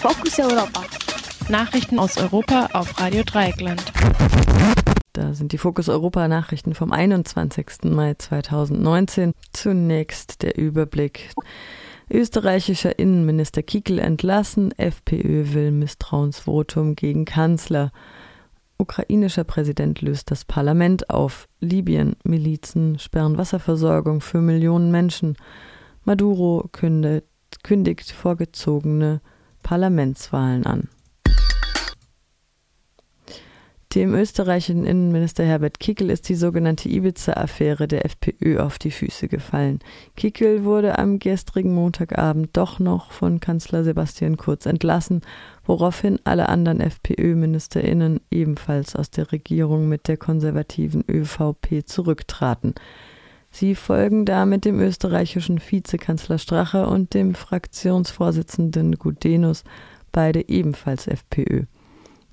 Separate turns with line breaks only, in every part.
Fokus Europa.
Nachrichten aus Europa auf Radio Dreieckland.
Da sind die Fokus Europa Nachrichten vom 21. Mai 2019. Zunächst der Überblick. Österreichischer Innenminister Kickel entlassen, FPÖ will Misstrauensvotum gegen Kanzler. Ukrainischer Präsident löst das Parlament auf. Libyen, Milizen sperren Wasserversorgung für Millionen Menschen. Maduro kündet, kündigt vorgezogene Parlamentswahlen an. Dem österreichischen Innenminister Herbert Kickel ist die sogenannte Ibiza-Affäre der FPÖ auf die Füße gefallen. Kickel wurde am gestrigen Montagabend doch noch von Kanzler Sebastian Kurz entlassen, woraufhin alle anderen FPÖ-MinisterInnen ebenfalls aus der Regierung mit der konservativen ÖVP zurücktraten. Sie folgen damit dem österreichischen Vizekanzler Strache und dem Fraktionsvorsitzenden Gudenus, beide ebenfalls FPÖ.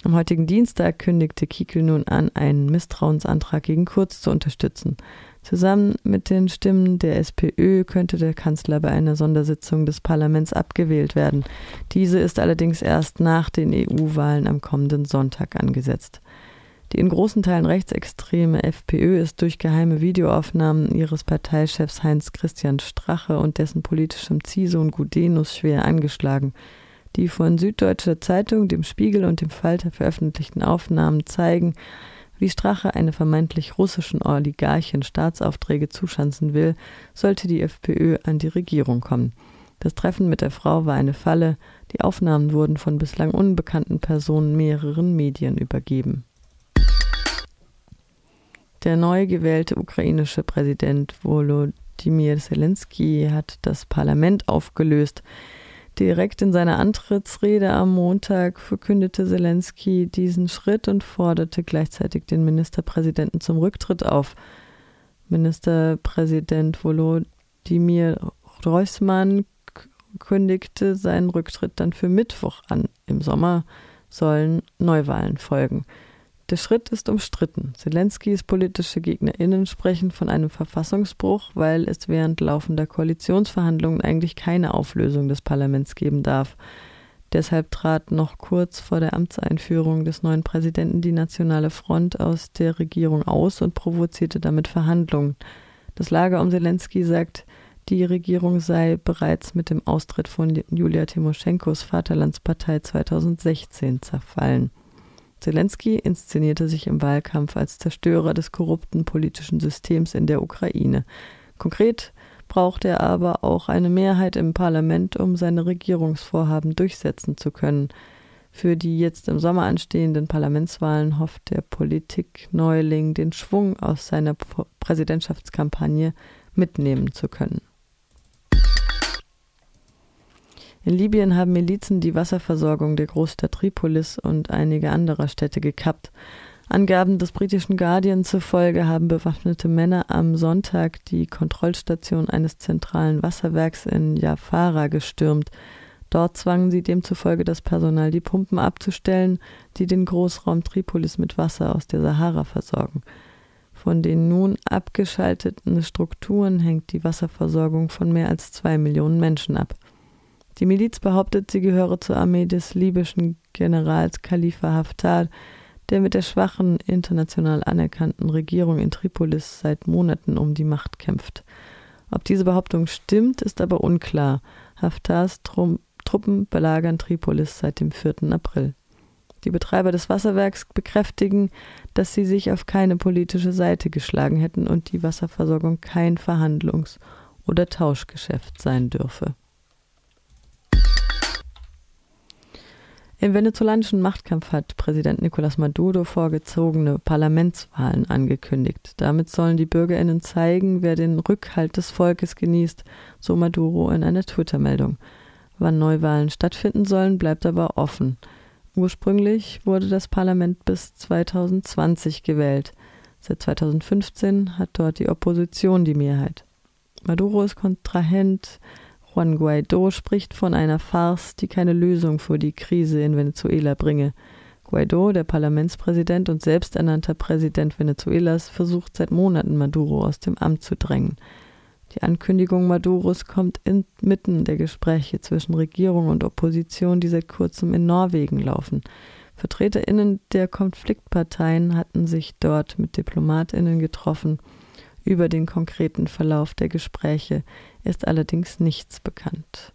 Am heutigen Dienstag kündigte Kiekel nun an, einen Misstrauensantrag gegen Kurz zu unterstützen. Zusammen mit den Stimmen der SPÖ könnte der Kanzler bei einer Sondersitzung des Parlaments abgewählt werden. Diese ist allerdings erst nach den EU-Wahlen am kommenden Sonntag angesetzt. Die in großen Teilen rechtsextreme FPÖ ist durch geheime Videoaufnahmen ihres Parteichefs Heinz Christian Strache und dessen politischem Ziehsohn Gudenus schwer angeschlagen. Die von Süddeutscher Zeitung, dem Spiegel und dem Falter veröffentlichten Aufnahmen zeigen, wie Strache eine vermeintlich russischen Oligarchin Staatsaufträge zuschanzen will, sollte die FPÖ an die Regierung kommen. Das Treffen mit der Frau war eine Falle, die Aufnahmen wurden von bislang unbekannten Personen mehreren Medien übergeben. Der neu gewählte ukrainische Präsident Volodymyr Zelensky hat das Parlament aufgelöst. Direkt in seiner Antrittsrede am Montag verkündete Zelensky diesen Schritt und forderte gleichzeitig den Ministerpräsidenten zum Rücktritt auf. Ministerpräsident Volodymyr Reusmann kündigte seinen Rücktritt dann für Mittwoch an. Im Sommer sollen Neuwahlen folgen. Der Schritt ist umstritten. Zelenskys politische GegnerInnen sprechen von einem Verfassungsbruch, weil es während laufender Koalitionsverhandlungen eigentlich keine Auflösung des Parlaments geben darf. Deshalb trat noch kurz vor der Amtseinführung des neuen Präsidenten die Nationale Front aus der Regierung aus und provozierte damit Verhandlungen. Das Lager um Zelensky sagt, die Regierung sei bereits mit dem Austritt von Julia Timoschenkos Vaterlandspartei 2016 zerfallen. Zelensky inszenierte sich im Wahlkampf als Zerstörer des korrupten politischen Systems in der Ukraine. Konkret braucht er aber auch eine Mehrheit im Parlament, um seine Regierungsvorhaben durchsetzen zu können. Für die jetzt im Sommer anstehenden Parlamentswahlen hofft der Politikneuling, den Schwung aus seiner Präsidentschaftskampagne mitnehmen zu können. In Libyen haben Milizen die Wasserversorgung der Großstadt Tripolis und einige anderer Städte gekappt. Angaben des britischen Guardian zufolge haben bewaffnete Männer am Sonntag die Kontrollstation eines zentralen Wasserwerks in Jafara gestürmt. Dort zwangen sie demzufolge das Personal, die Pumpen abzustellen, die den Großraum Tripolis mit Wasser aus der Sahara versorgen. Von den nun abgeschalteten Strukturen hängt die Wasserversorgung von mehr als zwei Millionen Menschen ab. Die Miliz behauptet, sie gehöre zur Armee des libyschen Generals Khalifa Haftar, der mit der schwachen, international anerkannten Regierung in Tripolis seit Monaten um die Macht kämpft. Ob diese Behauptung stimmt, ist aber unklar. Haftars Trum Truppen belagern Tripolis seit dem 4. April. Die Betreiber des Wasserwerks bekräftigen, dass sie sich auf keine politische Seite geschlagen hätten und die Wasserversorgung kein Verhandlungs- oder Tauschgeschäft sein dürfe. Im venezolanischen Machtkampf hat Präsident Nicolás Maduro vorgezogene Parlamentswahlen angekündigt. Damit sollen die Bürgerinnen zeigen, wer den Rückhalt des Volkes genießt, so Maduro in einer Twitter-Meldung. Wann Neuwahlen stattfinden sollen, bleibt aber offen. Ursprünglich wurde das Parlament bis 2020 gewählt. Seit 2015 hat dort die Opposition die Mehrheit. Maduro ist Kontrahent Juan Guaido spricht von einer Farce, die keine Lösung für die Krise in Venezuela bringe. Guaido, der Parlamentspräsident und selbsternannter Präsident Venezuelas, versucht seit Monaten Maduro aus dem Amt zu drängen. Die Ankündigung Maduros kommt inmitten der Gespräche zwischen Regierung und Opposition, die seit kurzem in Norwegen laufen. VertreterInnen der Konfliktparteien hatten sich dort mit DiplomatInnen getroffen. Über den konkreten Verlauf der Gespräche ist allerdings nichts bekannt.